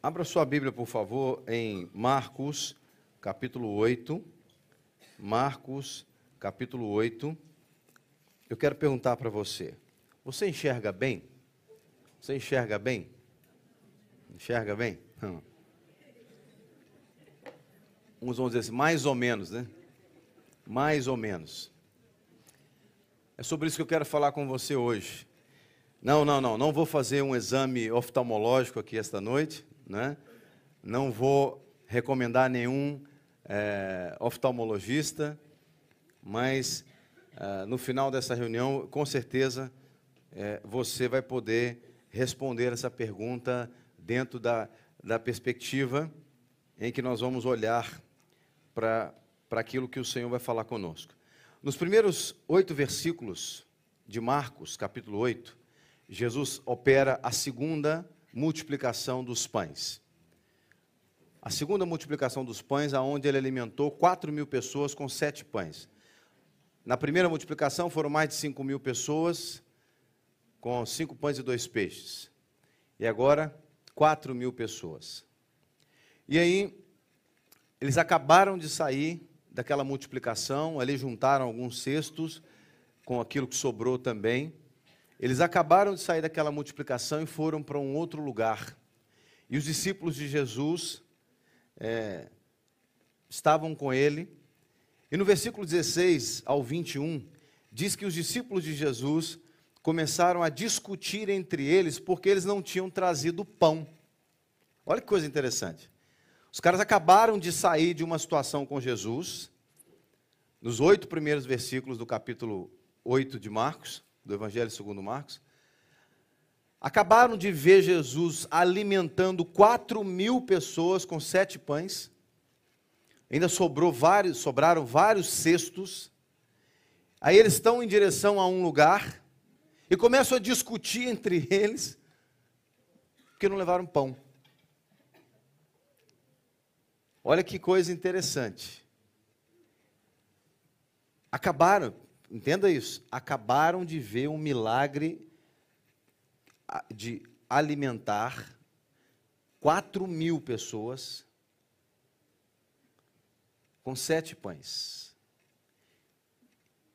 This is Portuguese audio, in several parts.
Abra sua Bíblia, por favor, em Marcos, capítulo 8. Marcos, capítulo 8. Eu quero perguntar para você: você enxerga bem? Você enxerga bem? Enxerga bem? Uns vão dizer assim, mais ou menos, né? Mais ou menos. É sobre isso que eu quero falar com você hoje. Não, não, não, não vou fazer um exame oftalmológico aqui esta noite né? Não vou recomendar nenhum é, oftalmologista, mas é, no final dessa reunião, com certeza, é, você vai poder responder essa pergunta dentro da, da perspectiva em que nós vamos olhar para aquilo que o Senhor vai falar conosco. Nos primeiros oito versículos de Marcos, capítulo 8, Jesus opera a segunda multiplicação dos pães. A segunda multiplicação dos pães, aonde ele alimentou 4 mil pessoas com sete pães. Na primeira multiplicação foram mais de 5 mil pessoas com cinco pães e dois peixes. E agora, 4 mil pessoas. E aí, eles acabaram de sair daquela multiplicação, ali juntaram alguns cestos com aquilo que sobrou também. Eles acabaram de sair daquela multiplicação e foram para um outro lugar. E os discípulos de Jesus é, estavam com ele. E no versículo 16 ao 21, diz que os discípulos de Jesus começaram a discutir entre eles porque eles não tinham trazido pão. Olha que coisa interessante. Os caras acabaram de sair de uma situação com Jesus, nos oito primeiros versículos do capítulo 8 de Marcos do Evangelho segundo Marcos, acabaram de ver Jesus alimentando quatro mil pessoas com sete pães, ainda sobrou vários, sobraram vários cestos, aí eles estão em direção a um lugar, e começam a discutir entre eles, porque não levaram pão. Olha que coisa interessante. Acabaram, entenda isso, acabaram de ver um milagre de alimentar 4 mil pessoas com sete pães.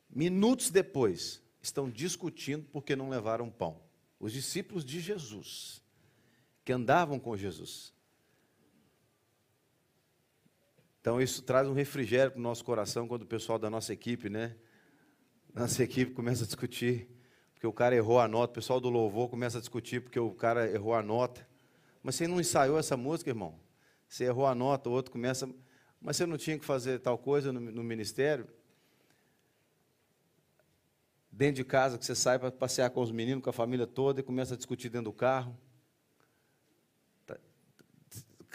Minutos depois, estão discutindo porque não levaram pão. Os discípulos de Jesus, que andavam com Jesus. Então, isso traz um refrigério para o nosso coração quando o pessoal da nossa equipe, né? Nossa equipe começa a discutir, porque o cara errou a nota, o pessoal do louvor começa a discutir porque o cara errou a nota. Mas você não ensaiou essa música, irmão? Você errou a nota, o outro começa. Mas você não tinha que fazer tal coisa no, no ministério? Dentro de casa, que você sai para passear com os meninos, com a família toda, e começa a discutir dentro do carro. Tá,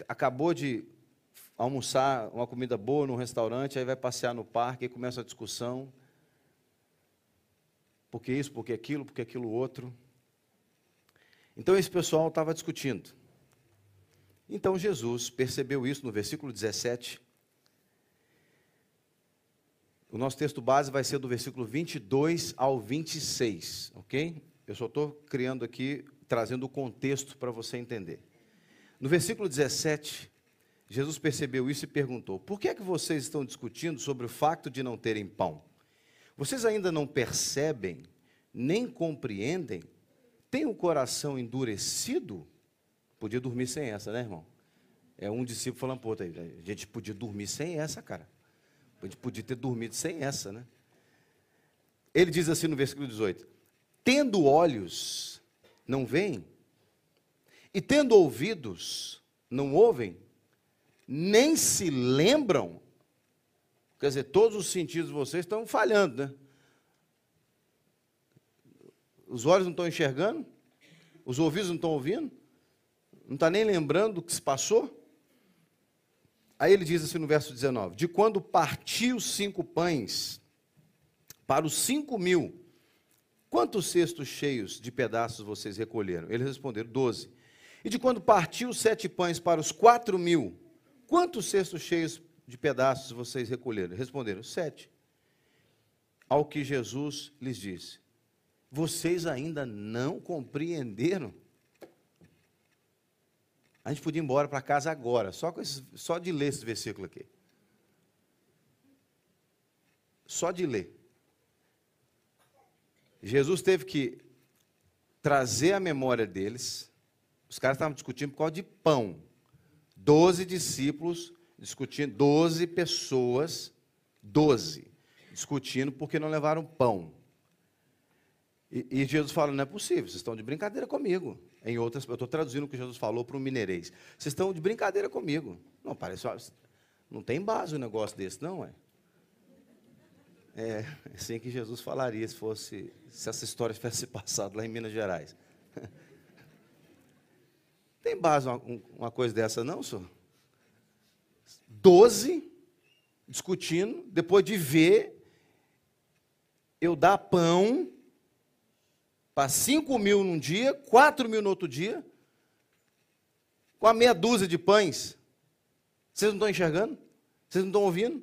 acabou de almoçar uma comida boa num restaurante, aí vai passear no parque e começa a discussão porque isso, porque aquilo, porque aquilo outro. Então esse pessoal estava discutindo. Então Jesus percebeu isso no versículo 17. O nosso texto base vai ser do versículo 22 ao 26, ok? Eu só estou criando aqui, trazendo o contexto para você entender. No versículo 17, Jesus percebeu isso e perguntou: Por que é que vocês estão discutindo sobre o facto de não terem pão? Vocês ainda não percebem, nem compreendem? Tem o coração endurecido? Podia dormir sem essa, né, irmão? É um discípulo falando, pô, a gente podia dormir sem essa, cara. A gente podia ter dormido sem essa, né? Ele diz assim no versículo 18: Tendo olhos, não veem, e tendo ouvidos, não ouvem, nem se lembram Quer dizer, todos os sentidos de vocês estão falhando, né? Os olhos não estão enxergando, os ouvidos não estão ouvindo, não está nem lembrando do que se passou. Aí ele diz assim no verso 19: De quando partiu cinco pães para os cinco mil, quantos cestos cheios de pedaços vocês recolheram? Eles responderam: doze. E de quando partiu sete pães para os quatro mil, quantos cestos cheios de pedaços vocês recolheram? Responderam, sete. Ao que Jesus lhes disse: Vocês ainda não compreenderam? A gente podia ir embora para casa agora, só, esse, só de ler esse versículo aqui. Só de ler. Jesus teve que trazer a memória deles. Os caras estavam discutindo por causa de pão. Doze discípulos discutindo, doze pessoas, doze, discutindo porque não levaram pão. E, e, Jesus fala: não é possível, vocês estão de brincadeira comigo. Em outras, eu estou traduzindo o que Jesus falou para o mineirês. Vocês estão de brincadeira comigo. Não, parece. Não tem base um negócio desse, não, é? É assim que Jesus falaria se fosse se essa história tivesse passado lá em Minas Gerais. Tem base uma, uma coisa dessa, não, senhor? Doze discutindo, depois de ver eu dar pão para cinco mil num dia, quatro mil no outro dia, com a meia dúzia de pães. Vocês não estão enxergando? Vocês não estão ouvindo?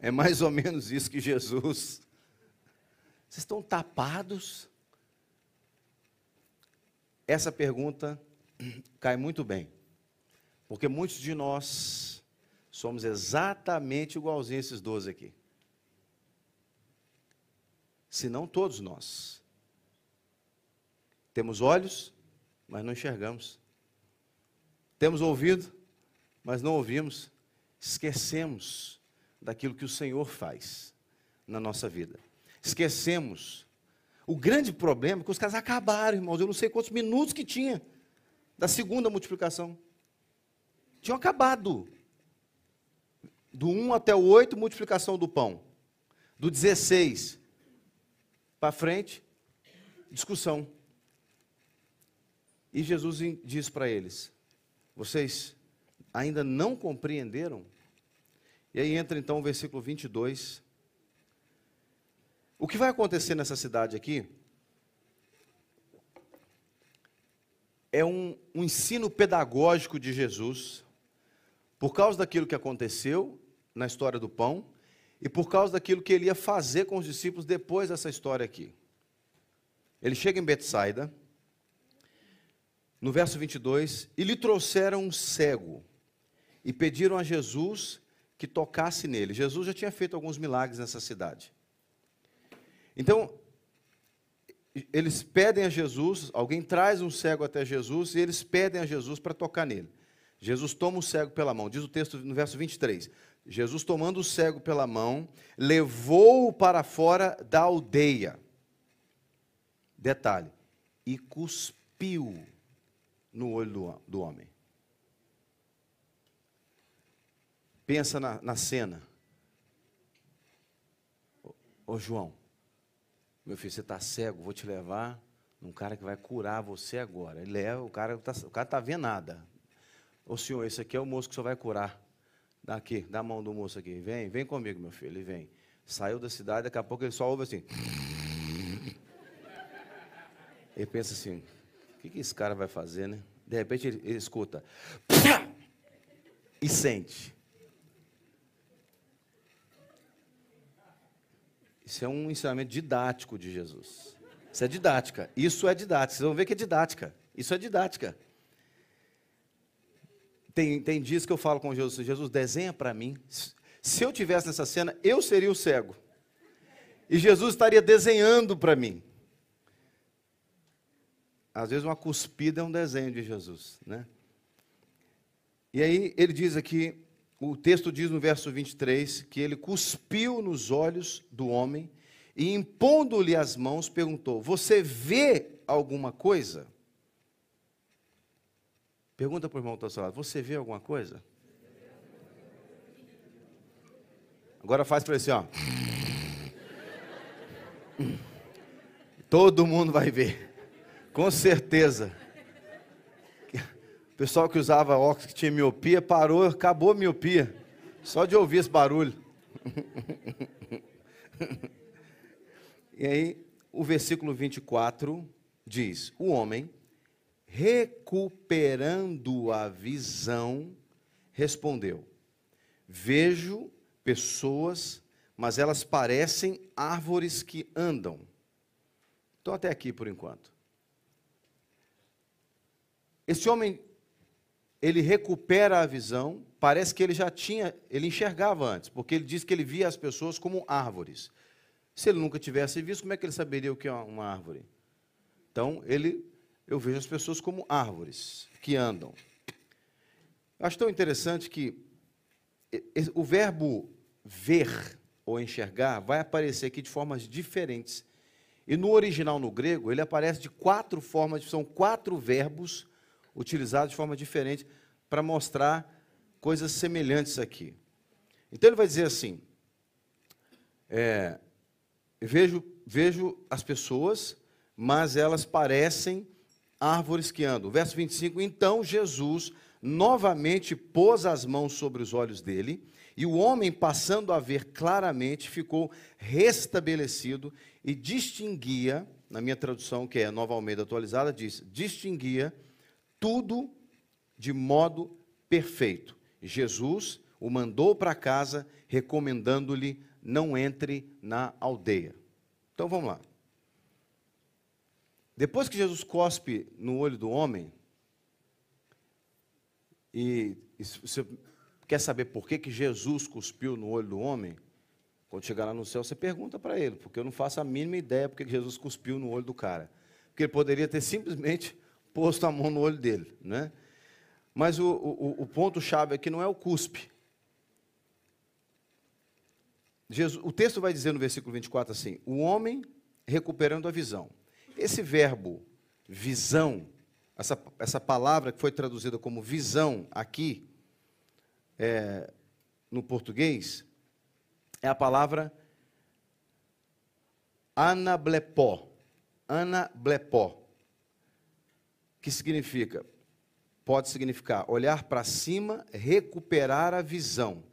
É mais ou menos isso que Jesus. Vocês estão tapados? Essa pergunta cai muito bem, porque muitos de nós somos exatamente igualzinhos esses doze aqui se não todos nós. Temos olhos, mas não enxergamos. Temos ouvido, mas não ouvimos. Esquecemos daquilo que o Senhor faz na nossa vida. Esquecemos. O grande problema é que os caras acabaram, irmãos. Eu não sei quantos minutos que tinha da segunda multiplicação. Tinham acabado. Do 1 até o 8, multiplicação do pão. Do 16, para frente, discussão. E Jesus diz para eles: Vocês ainda não compreenderam? E aí entra então o versículo 22. O que vai acontecer nessa cidade aqui é um, um ensino pedagógico de Jesus, por causa daquilo que aconteceu na história do pão, e por causa daquilo que ele ia fazer com os discípulos depois dessa história aqui. Ele chega em Betsaida, no verso 22, e lhe trouxeram um cego e pediram a Jesus que tocasse nele. Jesus já tinha feito alguns milagres nessa cidade. Então, eles pedem a Jesus, alguém traz um cego até Jesus e eles pedem a Jesus para tocar nele. Jesus toma o cego pela mão, diz o texto no verso 23. Jesus, tomando o cego pela mão, levou-o para fora da aldeia. Detalhe, e cuspiu no olho do, homem. Pensa na, na cena. Ô, ô, João, meu filho, você está cego, vou te levar num cara que vai curar você agora. Ele leva, o cara está o cara tá vendo nada. Ô senhor, esse aqui é o moço que senhor vai curar. Dá aqui, dá a mão do moço aqui. Vem, vem comigo, meu filho. Ele vem. Saiu da cidade, daqui a pouco ele só ouve assim. Ele pensa assim: o que, que esse cara vai fazer, né? De repente ele, ele escuta. E sente. Isso é um ensinamento didático de Jesus. Isso é didática. Isso é didática. Vocês vão ver que é didática. Isso é didática. Tem, tem dias que eu falo com Jesus, Jesus, desenha para mim. Se eu tivesse nessa cena, eu seria o cego. E Jesus estaria desenhando para mim. Às vezes uma cuspida é um desenho de Jesus, né? E aí ele diz aqui, o texto diz no verso 23 que ele cuspiu nos olhos do homem e impondo-lhe as mãos perguntou: "Você vê alguma coisa?" Pergunta para o irmão está ao seu lado: Você vê alguma coisa? Agora faz para ele assim, ó. Todo mundo vai ver. Com certeza. Pessoal que usava óculos que tinha miopia parou, acabou a miopia. Só de ouvir esse barulho. e aí, o versículo 24 diz: O homem recuperando a visão, respondeu: Vejo pessoas, mas elas parecem árvores que andam. Então, até aqui por enquanto. Esse homem, ele recupera a visão, parece que ele já tinha, ele enxergava antes, porque ele diz que ele via as pessoas como árvores. Se ele nunca tivesse visto, como é que ele saberia o que é uma árvore? Então, ele, eu vejo as pessoas como árvores que andam. Acho tão interessante que o verbo ver ou enxergar vai aparecer aqui de formas diferentes. E no original, no grego, ele aparece de quatro formas, são quatro verbos utilizados de forma diferente para mostrar coisas semelhantes aqui. Então ele vai dizer assim: é, vejo, vejo as pessoas, mas elas parecem árvores que andam. Verso 25: Então Jesus novamente pôs as mãos sobre os olhos dele, e o homem, passando a ver claramente, ficou restabelecido e distinguia, na minha tradução, que é Nova Almeida atualizada, diz: distinguia tudo de modo perfeito. Jesus o mandou para casa, recomendando-lhe: não entre na aldeia. Então vamos lá. Depois que Jesus cospe no olho do homem, e, e você quer saber por que, que Jesus cuspiu no olho do homem? Quando chegar lá no céu, você pergunta para ele, porque eu não faço a mínima ideia porque Jesus cuspiu no olho do cara. Porque ele poderia ter simplesmente posto a mão no olho dele. Né? Mas o, o, o ponto-chave aqui não é o cuspe. Jesus, o texto vai dizer no versículo 24 assim: o homem recuperando a visão. Esse verbo visão, essa, essa palavra que foi traduzida como visão aqui, é, no português, é a palavra anablepó. Anablepó. Que significa? Pode significar olhar para cima, recuperar a visão.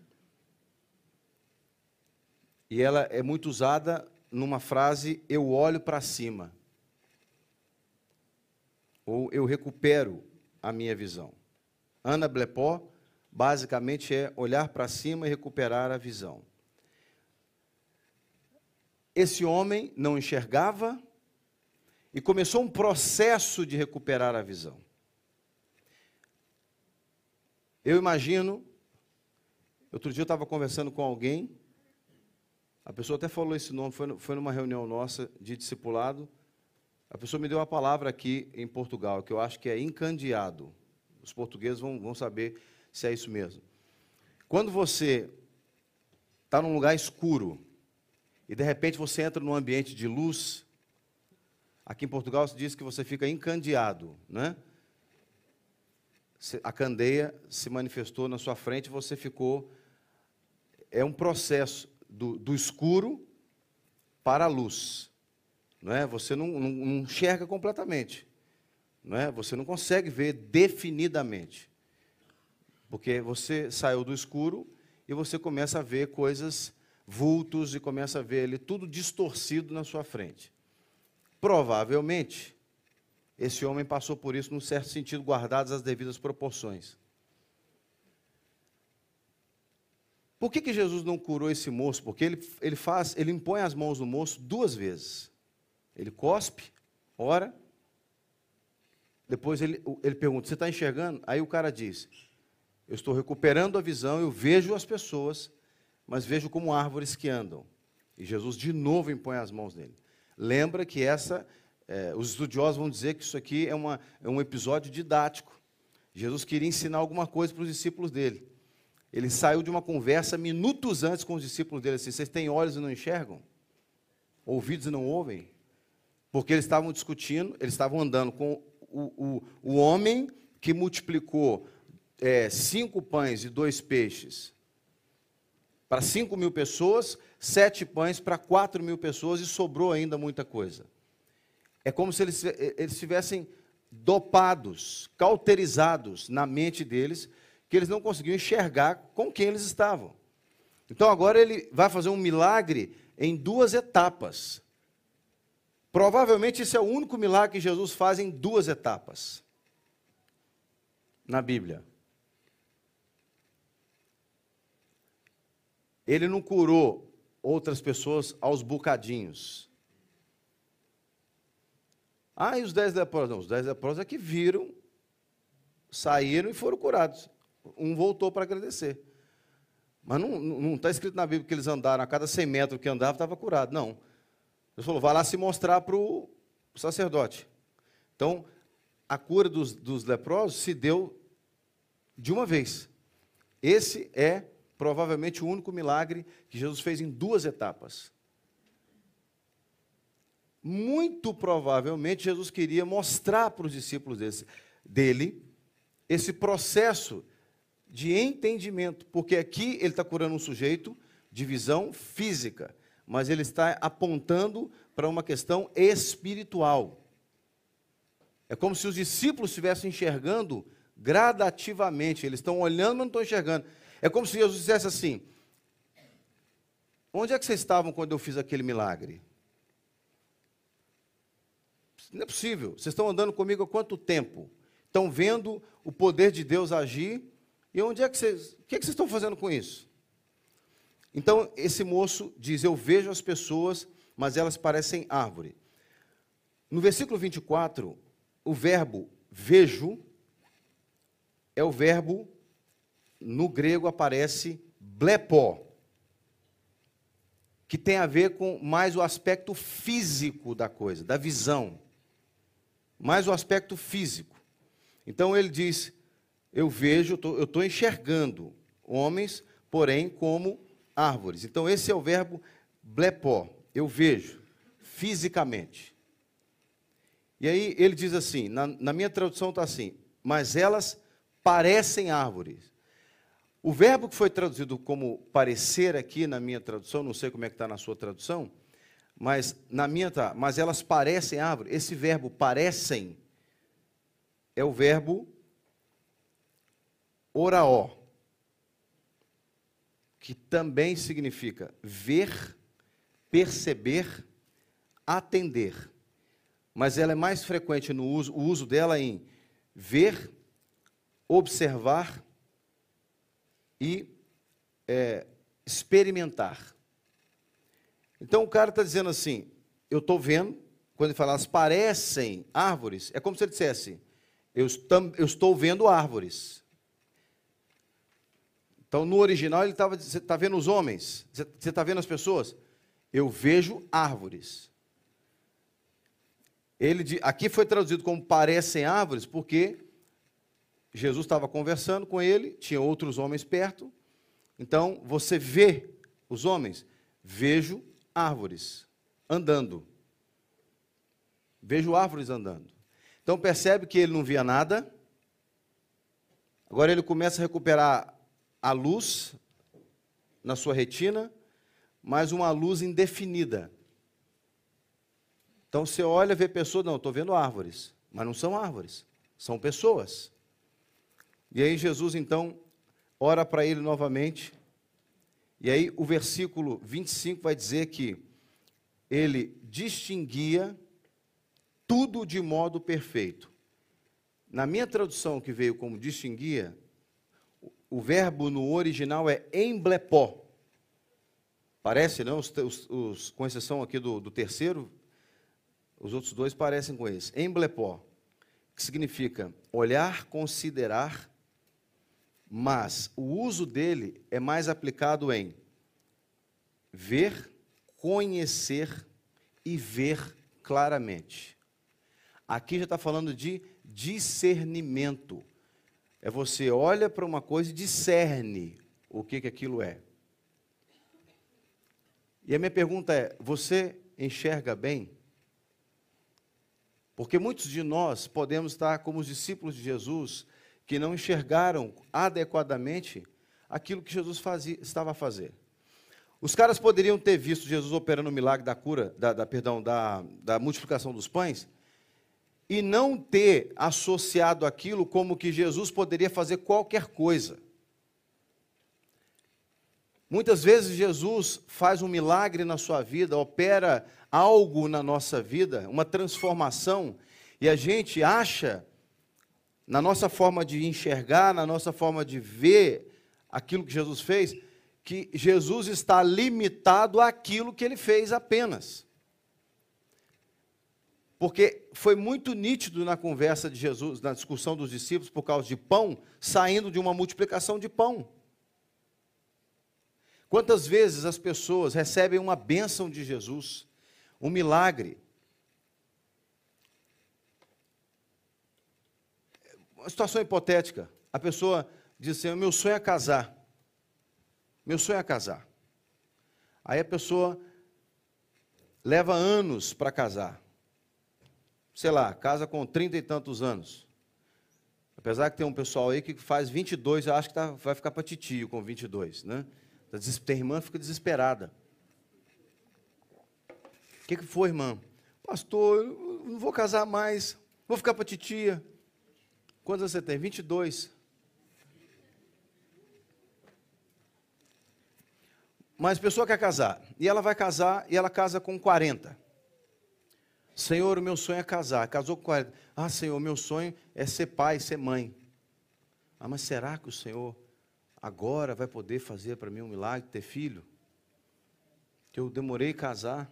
E ela é muito usada numa frase: eu olho para cima. Ou eu recupero a minha visão. Ana Blepó, basicamente, é olhar para cima e recuperar a visão. Esse homem não enxergava e começou um processo de recuperar a visão. Eu imagino, outro dia eu estava conversando com alguém, a pessoa até falou esse nome, foi, foi numa reunião nossa de discipulado. A pessoa me deu uma palavra aqui em Portugal, que eu acho que é encandeado. Os portugueses vão, vão saber se é isso mesmo. Quando você está num lugar escuro e de repente você entra num ambiente de luz, aqui em Portugal se diz que você fica encandeado, né? A candeia se manifestou na sua frente, você ficou. É um processo do, do escuro para a luz. Não é? Você não, não, não enxerga completamente. Não é? Você não consegue ver definidamente. Porque você saiu do escuro e você começa a ver coisas, vultos, e começa a ver ali tudo distorcido na sua frente. Provavelmente, esse homem passou por isso, num certo sentido, guardadas as devidas proporções. Por que, que Jesus não curou esse moço? Porque ele, ele faz, ele impõe as mãos no moço duas vezes. Ele cospe, ora, depois ele, ele pergunta: Você está enxergando? Aí o cara diz: Eu estou recuperando a visão, eu vejo as pessoas, mas vejo como árvores que andam. E Jesus de novo impõe as mãos nele. Lembra que essa, é, os estudiosos vão dizer que isso aqui é, uma, é um episódio didático. Jesus queria ensinar alguma coisa para os discípulos dele. Ele saiu de uma conversa minutos antes com os discípulos dele assim: vocês têm olhos e não enxergam? Ouvidos e não ouvem? Porque eles estavam discutindo, eles estavam andando com o, o, o homem que multiplicou é, cinco pães e dois peixes para cinco mil pessoas, sete pães para quatro mil pessoas e sobrou ainda muita coisa. É como se eles, eles estivessem dopados, cauterizados na mente deles, que eles não conseguiam enxergar com quem eles estavam. Então agora ele vai fazer um milagre em duas etapas. Provavelmente esse é o único milagre que Jesus faz em duas etapas na Bíblia. Ele não curou outras pessoas aos bocadinhos. Ah, e os dez leprosos? Não, os dez leprosos é que viram saíram e foram curados. Um voltou para agradecer. Mas não está escrito na Bíblia que eles andaram, a cada 100 metros que andava, estava curado. Não. Deus falou, vai lá se mostrar para o sacerdote. Então, a cura dos, dos leprosos se deu de uma vez. Esse é provavelmente o único milagre que Jesus fez em duas etapas. Muito provavelmente Jesus queria mostrar para os discípulos desse, dele esse processo de entendimento, porque aqui ele está curando um sujeito de visão física, mas ele está apontando para uma questão espiritual. É como se os discípulos estivessem enxergando gradativamente, eles estão olhando, mas não estão enxergando. É como se Jesus dissesse assim: Onde é que vocês estavam quando eu fiz aquele milagre? Não é possível. Vocês estão andando comigo há quanto tempo? Estão vendo o poder de Deus agir? E onde é que vocês. O que, é que vocês estão fazendo com isso? Então, esse moço diz: Eu vejo as pessoas, mas elas parecem árvore. No versículo 24, o verbo vejo é o verbo, no grego aparece blepó, que tem a ver com mais o aspecto físico da coisa, da visão. Mais o aspecto físico. Então ele diz: Eu vejo, eu estou enxergando homens, porém, como árvores. Então esse é o verbo blepó, eu vejo, fisicamente. E aí ele diz assim: na, na minha tradução está assim, mas elas parecem árvores. O verbo que foi traduzido como parecer aqui na minha tradução, não sei como é que está na sua tradução, mas na minha tá, mas elas parecem árvores. Esse verbo parecem é o verbo oraó, que também significa ver, perceber, atender. Mas ela é mais frequente no uso, o uso dela em ver, observar e é, experimentar. Então o cara está dizendo assim: eu estou vendo, quando ele fala, elas parecem árvores, é como se ele dissesse: eu, eu estou vendo árvores. Então no original ele estava você está vendo os homens, você está vendo as pessoas? Eu vejo árvores. Ele, aqui foi traduzido como parecem árvores, porque Jesus estava conversando com ele, tinha outros homens perto. Então, você vê os homens? Vejo árvores andando. Vejo árvores andando. Então, percebe que ele não via nada. Agora ele começa a recuperar a luz na sua retina, mas uma luz indefinida. Então você olha, vê pessoas, não, estou vendo árvores, mas não são árvores, são pessoas. E aí Jesus então ora para ele novamente. E aí o versículo 25 vai dizer que ele distinguia tudo de modo perfeito. Na minha tradução que veio como distinguia, o verbo no original é emblepó. Parece, não? Os, os, os, com exceção aqui do, do terceiro, os outros dois parecem com esse. Emblepó, que significa olhar, considerar mas o uso dele é mais aplicado em ver, conhecer e ver claramente. Aqui já está falando de discernimento. É você olha para uma coisa e discerne o que, que aquilo é. E a minha pergunta é: você enxerga bem? Porque muitos de nós podemos estar como os discípulos de Jesus, que não enxergaram adequadamente aquilo que Jesus fazia, estava a fazer. Os caras poderiam ter visto Jesus operando o milagre da cura, da, da perdão, da, da multiplicação dos pães, e não ter associado aquilo como que Jesus poderia fazer qualquer coisa. Muitas vezes Jesus faz um milagre na sua vida, opera algo na nossa vida, uma transformação, e a gente acha na nossa forma de enxergar, na nossa forma de ver aquilo que Jesus fez, que Jesus está limitado àquilo que ele fez apenas. Porque foi muito nítido na conversa de Jesus, na discussão dos discípulos, por causa de pão, saindo de uma multiplicação de pão. Quantas vezes as pessoas recebem uma bênção de Jesus, um milagre, situação hipotética, a pessoa diz assim: meu sonho é casar. Meu sonho é casar. Aí a pessoa leva anos para casar sei lá, casa com trinta e tantos anos. Apesar que tem um pessoal aí que faz 22, eu acho que tá, vai ficar para titio com 22, né? Tem irmã fica desesperada. O que, que foi, irmã? Pastor, eu não vou casar mais, vou ficar para titia. Quantos você tem? 22. Mas a pessoa quer casar, e ela vai casar, e ela casa com 40. Senhor, o meu sonho é casar. Casou com 40. Ah, Senhor, meu sonho é ser pai, ser mãe. Ah, mas será que o Senhor agora vai poder fazer para mim um milagre, ter filho? Que eu demorei a casar.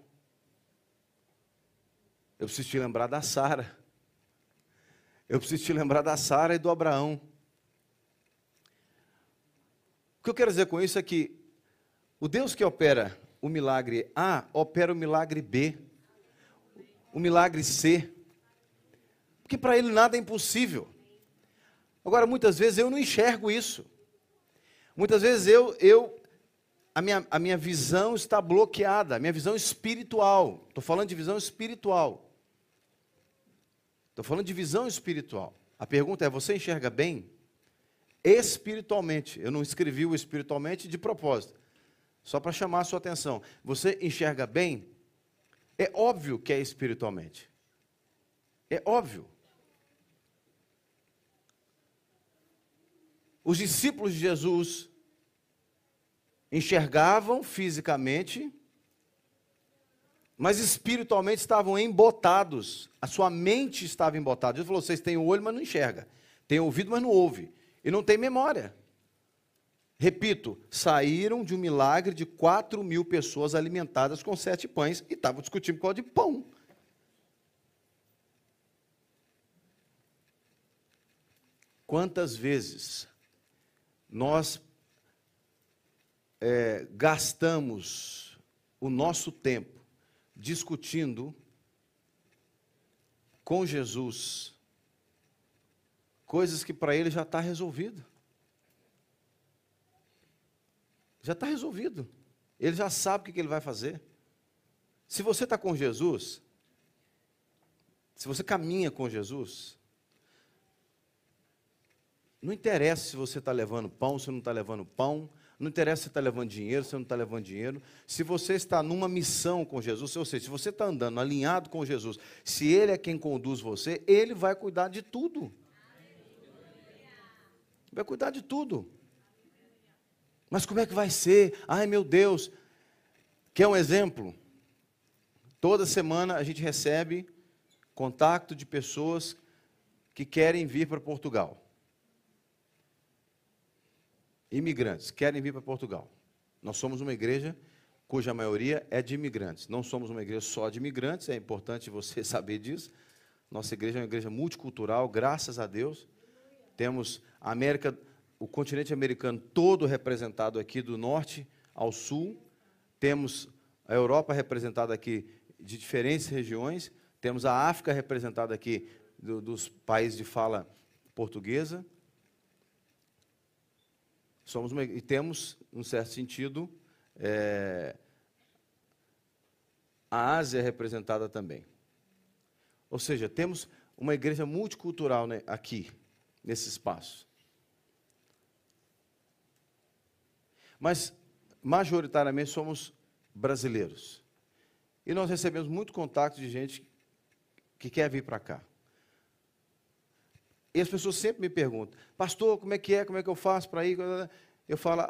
Eu preciso te lembrar da Sara. Eu preciso te lembrar da Sara e do Abraão. O que eu quero dizer com isso é que o Deus que opera o milagre A, opera o milagre B o milagre ser. Porque para ele nada é impossível. Agora, muitas vezes eu não enxergo isso. Muitas vezes eu, eu a, minha, a minha visão está bloqueada, a minha visão espiritual. Estou falando de visão espiritual. Estou falando de visão espiritual. A pergunta é: você enxerga bem? Espiritualmente. Eu não escrevi o espiritualmente de propósito. Só para chamar a sua atenção. Você enxerga bem? É óbvio que é espiritualmente. É óbvio. Os discípulos de Jesus enxergavam fisicamente, mas espiritualmente estavam embotados. A sua mente estava embotada. Jesus falou: vocês têm o olho, mas não enxerga. Tem ouvido, mas não ouve. E não tem memória. Repito, saíram de um milagre de 4 mil pessoas alimentadas com sete pães e estavam discutindo causa de pão. Quantas vezes nós é, gastamos o nosso tempo discutindo com Jesus coisas que para ele já está resolvido? Já está resolvido. Ele já sabe o que ele vai fazer. Se você está com Jesus, se você caminha com Jesus, não interessa se você está levando pão, se não está levando pão, não interessa se está levando dinheiro, se não está levando dinheiro. Se você está numa missão com Jesus, ou seja, se você está andando alinhado com Jesus, se Ele é quem conduz você, Ele vai cuidar de tudo. Vai cuidar de tudo. Mas como é que vai ser? Ai meu Deus. Quer um exemplo? Toda semana a gente recebe contato de pessoas que querem vir para Portugal. Imigrantes querem vir para Portugal. Nós somos uma igreja cuja maioria é de imigrantes. Não somos uma igreja só de imigrantes, é importante você saber disso. Nossa igreja é uma igreja multicultural, graças a Deus. Temos a América o continente americano todo representado aqui do norte ao sul. Temos a Europa representada aqui de diferentes regiões. Temos a África representada aqui do, dos países de fala portuguesa. Somos uma, e temos, num certo sentido, é, a Ásia representada também. Ou seja, temos uma igreja multicultural né, aqui, nesse espaço. Mas, majoritariamente, somos brasileiros. E nós recebemos muito contato de gente que quer vir para cá. E as pessoas sempre me perguntam, pastor, como é que é, como é que eu faço para ir? Eu falo,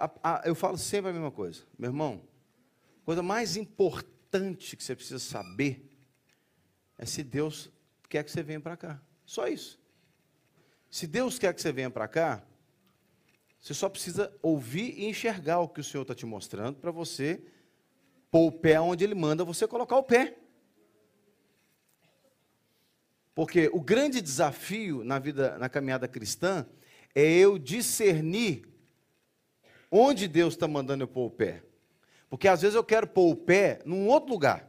eu falo sempre a mesma coisa. Meu irmão, a coisa mais importante que você precisa saber é se Deus quer que você venha para cá. Só isso. Se Deus quer que você venha para cá, você só precisa ouvir e enxergar o que o Senhor está te mostrando para você pôr o pé onde Ele manda você colocar o pé. Porque o grande desafio na vida, na caminhada cristã, é eu discernir onde Deus está mandando eu pôr o pé. Porque às vezes eu quero pôr o pé num outro lugar.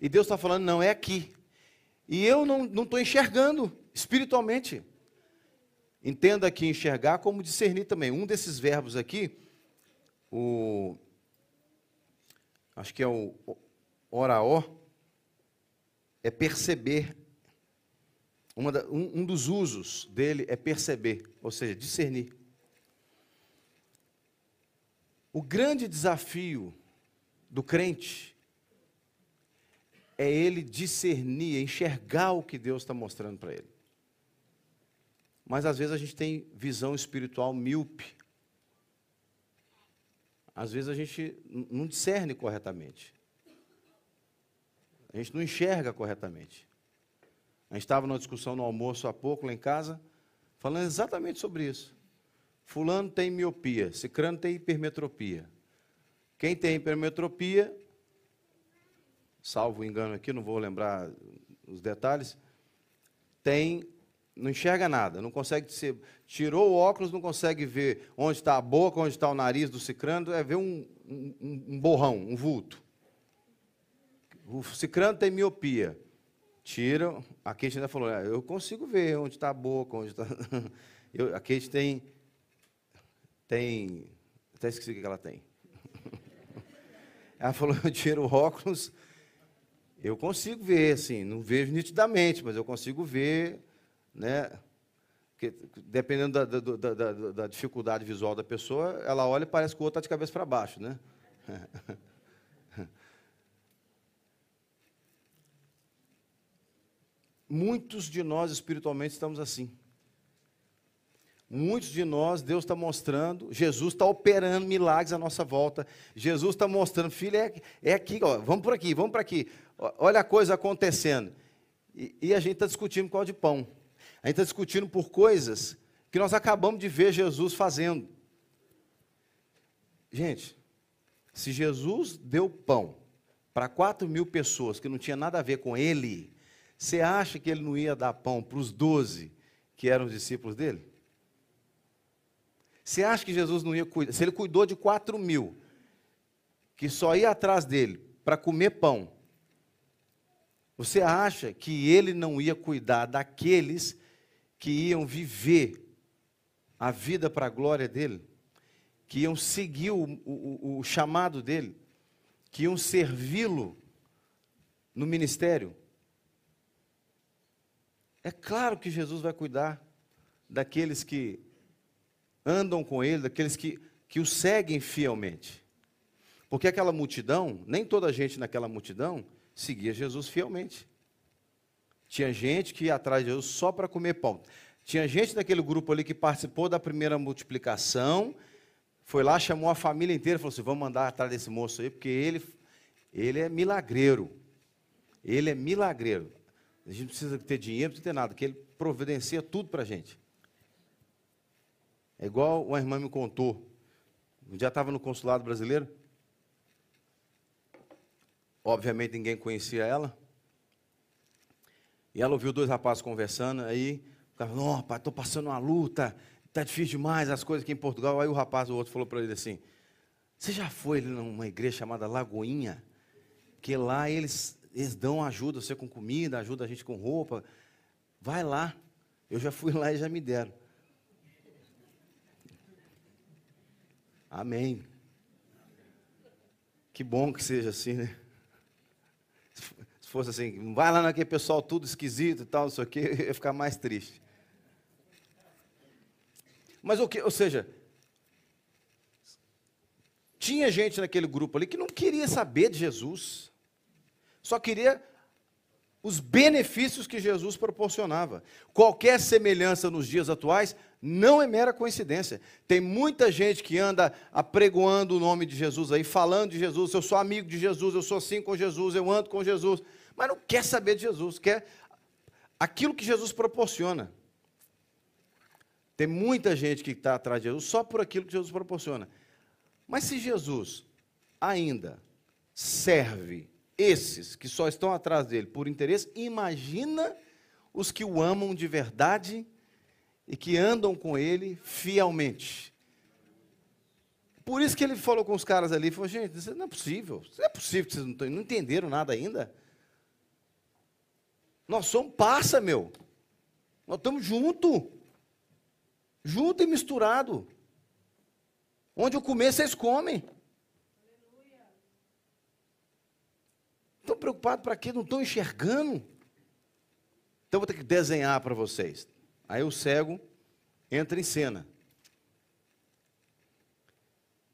E Deus está falando, não, é aqui. E eu não estou enxergando espiritualmente. Entenda aqui enxergar como discernir também. Um desses verbos aqui, o acho que é o oraó, é perceber. Da, um, um dos usos dele é perceber, ou seja, discernir. O grande desafio do crente é ele discernir, enxergar o que Deus está mostrando para ele. Mas às vezes a gente tem visão espiritual míope. Às vezes a gente não discerne corretamente. A gente não enxerga corretamente. A gente estava numa discussão no almoço há pouco lá em casa, falando exatamente sobre isso. Fulano tem miopia, Cicrano tem hipermetropia. Quem tem hipermetropia, salvo engano aqui, não vou lembrar os detalhes, tem não enxerga nada, não consegue ser. Tirou o óculos, não consegue ver onde está a boca, onde está o nariz do cicrano, é ver um, um, um borrão, um vulto. O cicrano tem miopia. Tira, a Kate ainda falou, é, eu consigo ver onde está a boca, onde está. A Kate tem. Tem. Até esqueci o que ela tem. Ela falou, eu tiro o óculos, eu consigo ver, assim, não vejo nitidamente, mas eu consigo ver né? Porque, dependendo da, da, da, da, dificuldade visual da pessoa, ela olha e parece que o outro está de cabeça para baixo. Né? Muitos de nós espiritualmente estamos assim. Muitos de nós, Deus está mostrando, Jesus está operando milagres à nossa volta. Jesus está mostrando, filho, é, é aqui, ó, vamos por aqui, vamos para aqui. Olha a coisa acontecendo. E, e a gente está discutindo qual de pão. A gente está discutindo por coisas que nós acabamos de ver Jesus fazendo. Gente, se Jesus deu pão para quatro mil pessoas que não tinha nada a ver com ele, você acha que ele não ia dar pão para os doze que eram os discípulos dele? Você acha que Jesus não ia cuidar? Se ele cuidou de quatro mil, que só ia atrás dele para comer pão, você acha que ele não ia cuidar daqueles que iam viver a vida para a glória dele, que iam seguir o, o, o chamado dele, que iam servi-lo no ministério. É claro que Jesus vai cuidar daqueles que andam com ele, daqueles que, que o seguem fielmente. Porque aquela multidão, nem toda a gente naquela multidão seguia Jesus fielmente. Tinha gente que ia atrás de Jesus só para comer pão. Tinha gente daquele grupo ali que participou da primeira multiplicação, foi lá, chamou a família inteira e falou assim: vamos mandar atrás desse moço aí, porque ele, ele é milagreiro. Ele é milagreiro. A gente precisa ter dinheiro, não precisa ter nada, que ele providencia tudo para a gente. É igual uma irmã me contou. Um dia estava no consulado brasileiro. Obviamente ninguém conhecia ela. E ela ouviu dois rapazes conversando, aí o cara falou, pai, estou passando uma luta, está difícil demais as coisas aqui em Portugal. Aí o rapaz, o outro, falou para ele assim, você já foi numa igreja chamada Lagoinha? Que lá eles, eles dão ajuda, você com comida, ajuda a gente com roupa. Vai lá. Eu já fui lá e já me deram. Amém. Que bom que seja assim, né? fosse assim, vai lá naquele pessoal tudo esquisito e tal, não sei o quê, eu ia ficar mais triste. Mas o que, ou seja, tinha gente naquele grupo ali que não queria saber de Jesus, só queria os benefícios que Jesus proporcionava. Qualquer semelhança nos dias atuais não é mera coincidência. Tem muita gente que anda apregoando o nome de Jesus aí, falando de Jesus, eu sou amigo de Jesus, eu sou assim com Jesus, eu ando com Jesus mas não quer saber de Jesus, quer aquilo que Jesus proporciona. Tem muita gente que está atrás de Jesus só por aquilo que Jesus proporciona. Mas se Jesus ainda serve esses que só estão atrás dele por interesse, imagina os que o amam de verdade e que andam com ele fielmente. Por isso que ele falou com os caras ali, falou, gente, não é possível, não é possível que vocês não, entenderam nada ainda. Nós somos passa, meu. Nós estamos junto. Junto e misturado. Onde eu comer, vocês comem. Estão preocupados para quê? Não estão enxergando? Então vou ter que desenhar para vocês. Aí o cego entra em cena.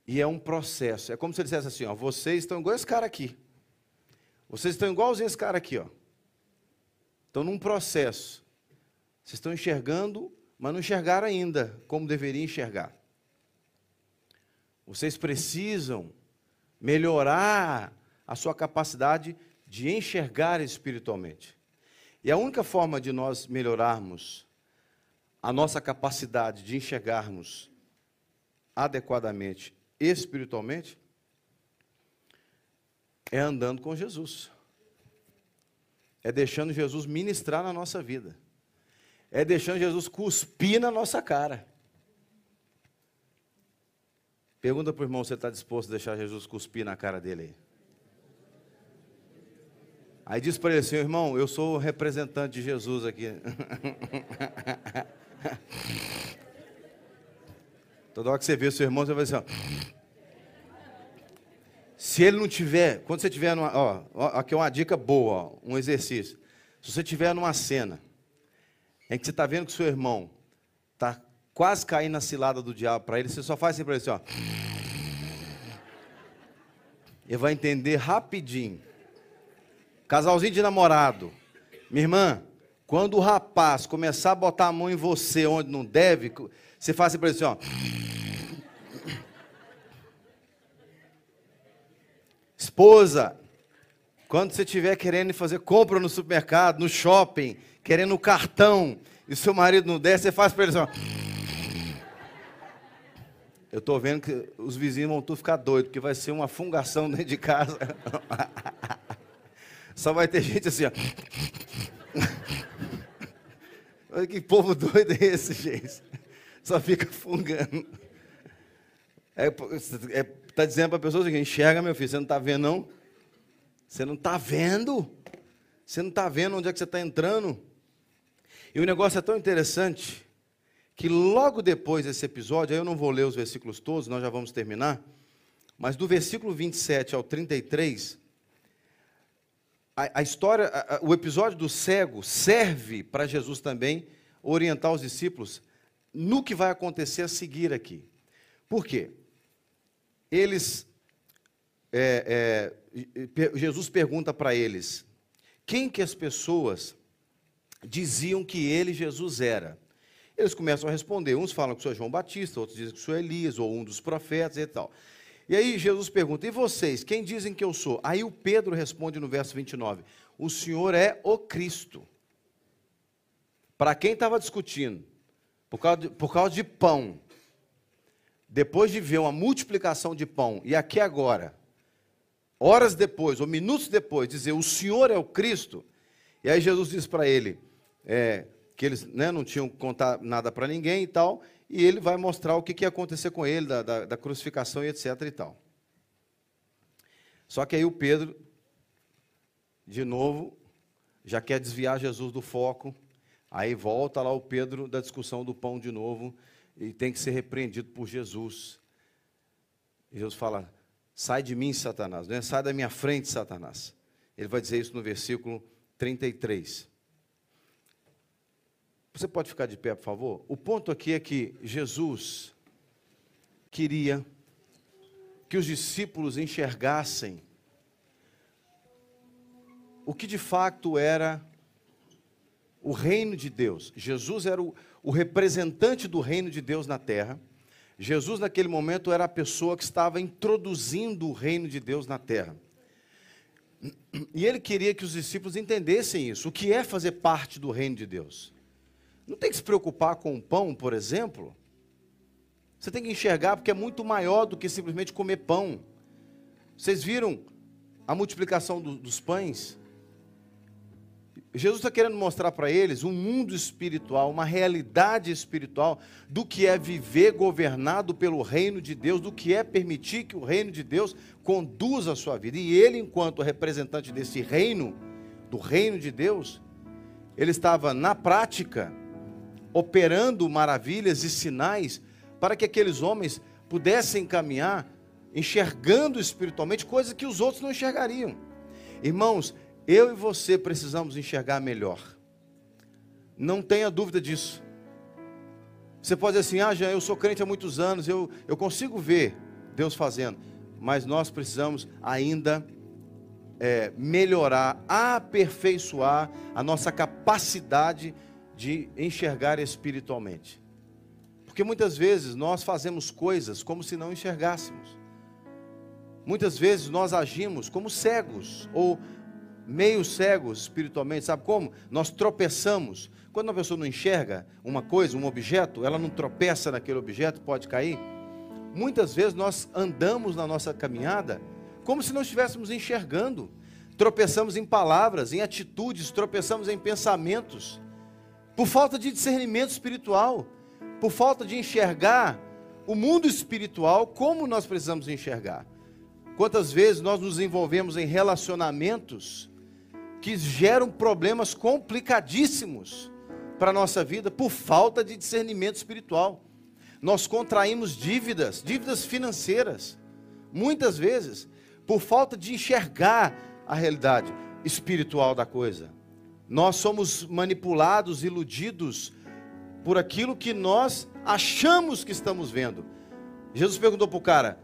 E é um processo. É como se ele dissesse assim: ó, vocês estão igual esse cara aqui. Vocês estão igualzinho esse cara aqui, ó. Estão num processo. Vocês estão enxergando, mas não enxergaram ainda como deveriam enxergar. Vocês precisam melhorar a sua capacidade de enxergar espiritualmente. E a única forma de nós melhorarmos a nossa capacidade de enxergarmos adequadamente espiritualmente é andando com Jesus. É deixando Jesus ministrar na nossa vida. É deixando Jesus cuspir na nossa cara. Pergunta para o irmão, você está disposto a deixar Jesus cuspir na cara dele aí? Aí diz para ele assim, irmão, eu sou o representante de Jesus aqui. Toda hora que você vê seu irmão, você vai assim, se ele não tiver, quando você tiver numa, ó, aqui é uma dica boa, ó, um exercício. Se você tiver numa cena em que você está vendo que seu irmão está quase caindo na cilada do diabo para ele, você só faz assim para ele assim, ó. Ele vai entender rapidinho. Casalzinho de namorado. Minha irmã, quando o rapaz começar a botar a mão em você onde não deve, você faz assim para ele assim, ó. Esposa, quando você estiver querendo fazer compra no supermercado, no shopping, querendo o cartão, e seu marido não der, você faz para ele assim, eu estou vendo que os vizinhos vão tudo ficar doidos, porque vai ser uma fungação dentro de casa. Só vai ter gente assim, ó. Olha que povo doido é esse, gente? Só fica fungando. É, é, tá dizendo para a pessoa assim, enxerga, meu filho, você não está vendo, não? Você não está vendo? Você não está vendo onde é que você está entrando? E o negócio é tão interessante que logo depois desse episódio, aí eu não vou ler os versículos todos, nós já vamos terminar, mas do versículo 27 ao 33, a, a história, a, o episódio do cego serve para Jesus também orientar os discípulos no que vai acontecer a seguir aqui. Por quê? Eles, é, é, Jesus pergunta para eles, quem que as pessoas diziam que ele, Jesus, era? Eles começam a responder. Uns falam que o é João Batista, outros dizem que o é Elias, ou um dos profetas e tal. E aí Jesus pergunta: E vocês, quem dizem que eu sou? Aí o Pedro responde no verso 29: O senhor é o Cristo. Para quem estava discutindo, por causa, de, por causa de pão, depois de ver uma multiplicação de pão, e aqui agora, horas depois, ou minutos depois, dizer: O senhor é o Cristo. E aí Jesus diz para ele: é, que eles né, não tinham contar nada para ninguém e tal, e ele vai mostrar o que, que ia acontecer com ele, da, da, da crucificação e etc e tal. Só que aí o Pedro, de novo, já quer desviar Jesus do foco, aí volta lá o Pedro da discussão do pão de novo, e tem que ser repreendido por Jesus. Jesus fala: sai de mim, Satanás, não é? sai da minha frente, Satanás. Ele vai dizer isso no versículo 33. Você pode ficar de pé, por favor? O ponto aqui é que Jesus queria que os discípulos enxergassem o que de fato era o reino de Deus. Jesus era o, o, representante do reino de Deus na terra. Jesus, naquele momento, era a pessoa que estava introduzindo o reino de Deus na terra. E ele queria que os discípulos entendessem isso. O que é fazer parte do reino de Deus? Não tem que se preocupar com o pão, por exemplo. Você tem que enxergar porque é muito maior do que simplesmente comer pão. Vocês viram a multiplicação do, dos pães? Jesus está querendo mostrar para eles um mundo espiritual, uma realidade espiritual do que é viver governado pelo reino de Deus, do que é permitir que o reino de Deus conduza a sua vida. E ele, enquanto representante desse reino, do reino de Deus, ele estava na prática operando maravilhas e sinais para que aqueles homens pudessem caminhar enxergando espiritualmente coisas que os outros não enxergariam. Irmãos, eu e você precisamos enxergar melhor. Não tenha dúvida disso. Você pode dizer assim, ah, Jean, eu sou crente há muitos anos, eu, eu consigo ver Deus fazendo. Mas nós precisamos ainda é, melhorar, aperfeiçoar a nossa capacidade de enxergar espiritualmente. Porque muitas vezes nós fazemos coisas como se não enxergássemos. Muitas vezes nós agimos como cegos ou meio cegos espiritualmente, sabe como? Nós tropeçamos. Quando uma pessoa não enxerga uma coisa, um objeto, ela não tropeça naquele objeto, pode cair. Muitas vezes nós andamos na nossa caminhada como se não estivéssemos enxergando. Tropeçamos em palavras, em atitudes, tropeçamos em pensamentos, por falta de discernimento espiritual, por falta de enxergar o mundo espiritual como nós precisamos enxergar. Quantas vezes nós nos envolvemos em relacionamentos que geram problemas complicadíssimos para a nossa vida por falta de discernimento espiritual. Nós contraímos dívidas, dívidas financeiras, muitas vezes, por falta de enxergar a realidade espiritual da coisa. Nós somos manipulados, iludidos por aquilo que nós achamos que estamos vendo. Jesus perguntou para o cara: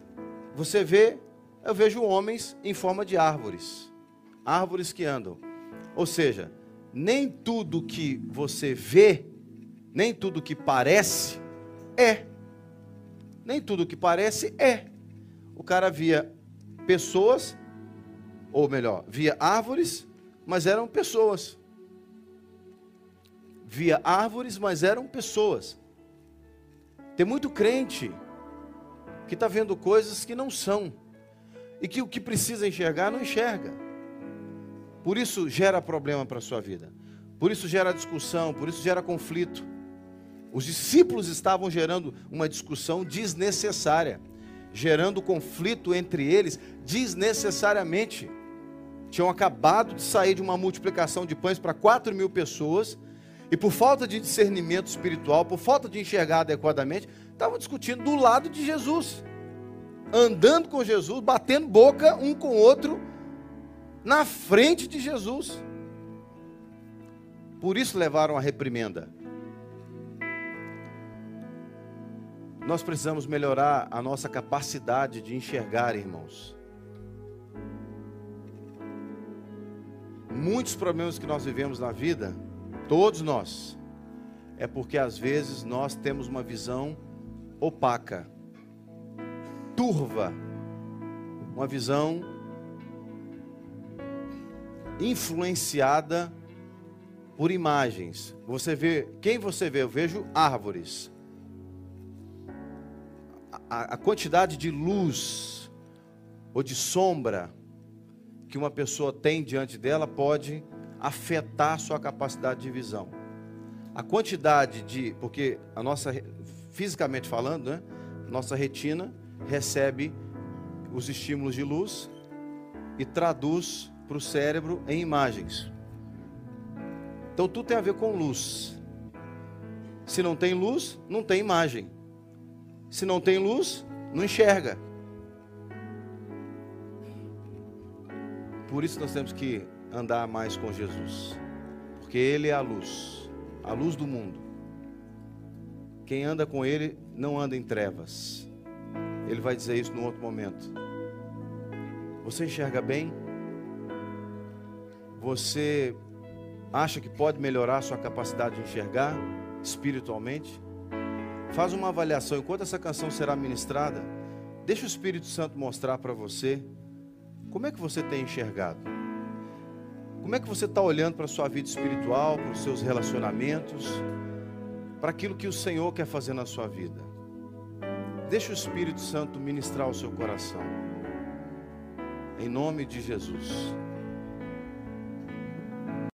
Você vê? Eu vejo homens em forma de árvores, árvores que andam. Ou seja, nem tudo que você vê, nem tudo que parece é. Nem tudo que parece é. O cara via pessoas, ou melhor, via árvores, mas eram pessoas. Via árvores, mas eram pessoas. Tem muito crente que está vendo coisas que não são, e que o que precisa enxergar não enxerga. Por isso gera problema para a sua vida. Por isso gera discussão, por isso gera conflito. Os discípulos estavam gerando uma discussão desnecessária, gerando conflito entre eles desnecessariamente. Tinham acabado de sair de uma multiplicação de pães para 4 mil pessoas, e por falta de discernimento espiritual, por falta de enxergar adequadamente, estavam discutindo do lado de Jesus, andando com Jesus, batendo boca um com o outro na frente de Jesus. Por isso levaram a reprimenda. Nós precisamos melhorar a nossa capacidade de enxergar, irmãos. Muitos problemas que nós vivemos na vida, todos nós, é porque às vezes nós temos uma visão opaca, turva, uma visão influenciada por imagens. Você vê, quem você vê? Eu vejo árvores. A, a, quantidade de luz ou de sombra que uma pessoa tem diante dela pode afetar sua capacidade de visão. A quantidade de, porque a nossa fisicamente falando, né, nossa retina recebe os estímulos de luz e traduz para o cérebro em imagens. Então tudo tem a ver com luz. Se não tem luz, não tem imagem. Se não tem luz, não enxerga. Por isso nós temos que andar mais com Jesus. Porque Ele é a luz, a luz do mundo. Quem anda com Ele não anda em trevas. Ele vai dizer isso num outro momento. Você enxerga bem? Você acha que pode melhorar a sua capacidade de enxergar espiritualmente? Faz uma avaliação enquanto essa canção será ministrada. Deixa o Espírito Santo mostrar para você como é que você tem enxergado. Como é que você está olhando para a sua vida espiritual, para os seus relacionamentos, para aquilo que o Senhor quer fazer na sua vida. Deixa o Espírito Santo ministrar o seu coração. Em nome de Jesus.